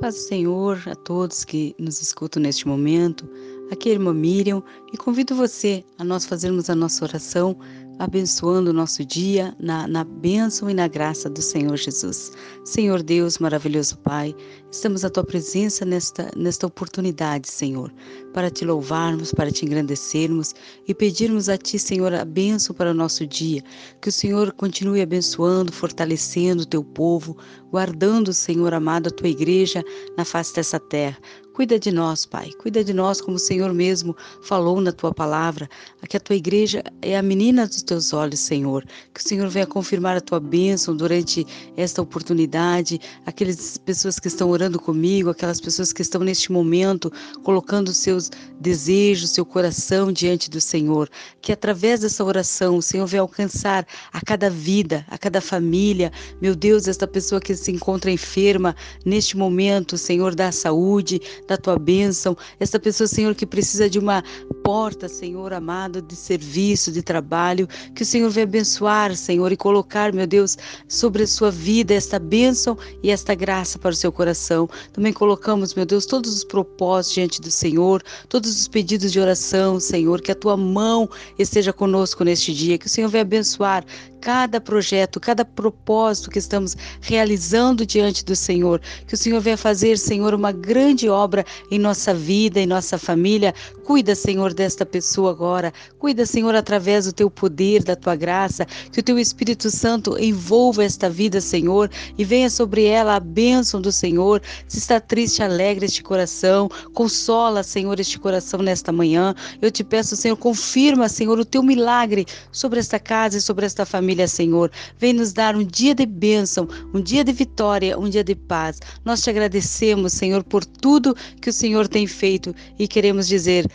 Paz do Senhor a todos que nos escutam neste momento. Aqui é a irmã Miriam e convido você a nós fazermos a nossa oração abençoando o nosso dia na, na bênção e na graça do Senhor Jesus. Senhor Deus, maravilhoso Pai, estamos à tua presença nesta, nesta oportunidade, Senhor, para te louvarmos, para te engrandecermos e pedirmos a ti, Senhor, a bênção para o nosso dia. Que o Senhor continue abençoando, fortalecendo o teu povo, guardando, Senhor amado, a tua igreja na face dessa terra. Cuida de nós, Pai. Cuida de nós, como o Senhor mesmo falou na tua palavra, que a tua igreja é a menina dos teus olhos, Senhor. Que o Senhor venha confirmar a tua bênção durante esta oportunidade. Aquelas pessoas que estão orando comigo, aquelas pessoas que estão neste momento colocando seus desejos, seu coração diante do Senhor. Que através dessa oração o Senhor venha alcançar a cada vida, a cada família. Meu Deus, esta pessoa que se encontra enferma neste momento, Senhor, da saúde da tua bênção. Esta pessoa, Senhor, que precisa de uma porta, Senhor amado, de serviço, de trabalho, que o Senhor venha abençoar, Senhor, e colocar, meu Deus, sobre a sua vida esta bênção e esta graça para o seu coração. Também colocamos, meu Deus, todos os propósitos diante do Senhor, todos os pedidos de oração, Senhor, que a tua mão esteja conosco neste dia, que o Senhor venha abençoar cada projeto, cada propósito que estamos realizando diante do Senhor. Que o Senhor venha fazer, Senhor, uma grande obra em nossa vida, em nossa família. Cuida, Senhor, desta pessoa agora. Cuida, Senhor, através do teu poder, da tua graça. Que o teu Espírito Santo envolva esta vida, Senhor, e venha sobre ela a bênção do Senhor. Se está triste, alegre este coração. Consola, Senhor, este coração nesta manhã. Eu te peço, Senhor, confirma, Senhor, o teu milagre sobre esta casa e sobre esta família Senhor. Vem nos dar um dia de bênção, um dia de vitória, um dia de paz. Nós te agradecemos, Senhor, por tudo que o Senhor tem feito e queremos dizer.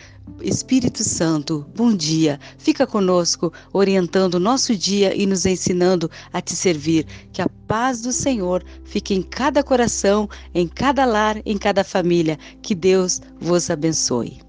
Espírito Santo, bom dia. Fica conosco, orientando o nosso dia e nos ensinando a te servir. Que a paz do Senhor fique em cada coração, em cada lar, em cada família. Que Deus vos abençoe.